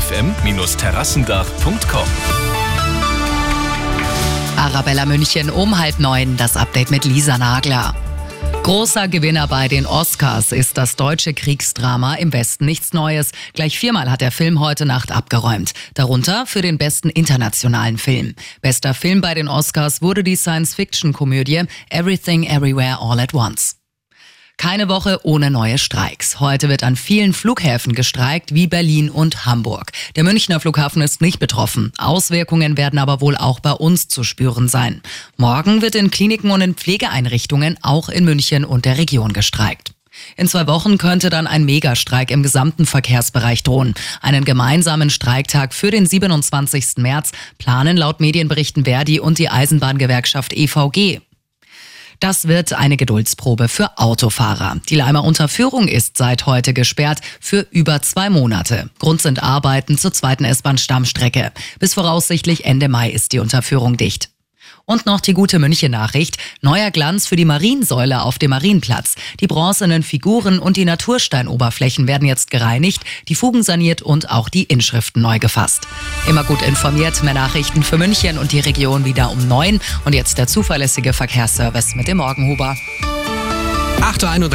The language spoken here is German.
fm-terrassendach.com. Arabella München um halb neun, das Update mit Lisa Nagler. Großer Gewinner bei den Oscars ist das deutsche Kriegsdrama Im Westen nichts Neues. Gleich viermal hat der Film heute Nacht abgeräumt. Darunter für den besten internationalen Film. Bester Film bei den Oscars wurde die Science-Fiction-Komödie Everything Everywhere All at Once. Keine Woche ohne neue Streiks. Heute wird an vielen Flughäfen gestreikt, wie Berlin und Hamburg. Der Münchner Flughafen ist nicht betroffen. Auswirkungen werden aber wohl auch bei uns zu spüren sein. Morgen wird in Kliniken und in Pflegeeinrichtungen auch in München und der Region gestreikt. In zwei Wochen könnte dann ein Megastreik im gesamten Verkehrsbereich drohen. Einen gemeinsamen Streiktag für den 27. März planen laut Medienberichten Verdi und die Eisenbahngewerkschaft EVG. Das wird eine Geduldsprobe für Autofahrer. Die Leimer Unterführung ist seit heute gesperrt für über zwei Monate. Grund sind Arbeiten zur zweiten S-Bahn-Stammstrecke. Bis voraussichtlich Ende Mai ist die Unterführung dicht. Und noch die gute München-Nachricht. Neuer Glanz für die Mariensäule auf dem Marienplatz. Die bronzenen Figuren und die Natursteinoberflächen werden jetzt gereinigt, die Fugen saniert und auch die Inschriften neu gefasst. Immer gut informiert, mehr Nachrichten für München und die Region wieder um neun. Und jetzt der zuverlässige Verkehrsservice mit dem Morgenhuber. 8.31 Uhr.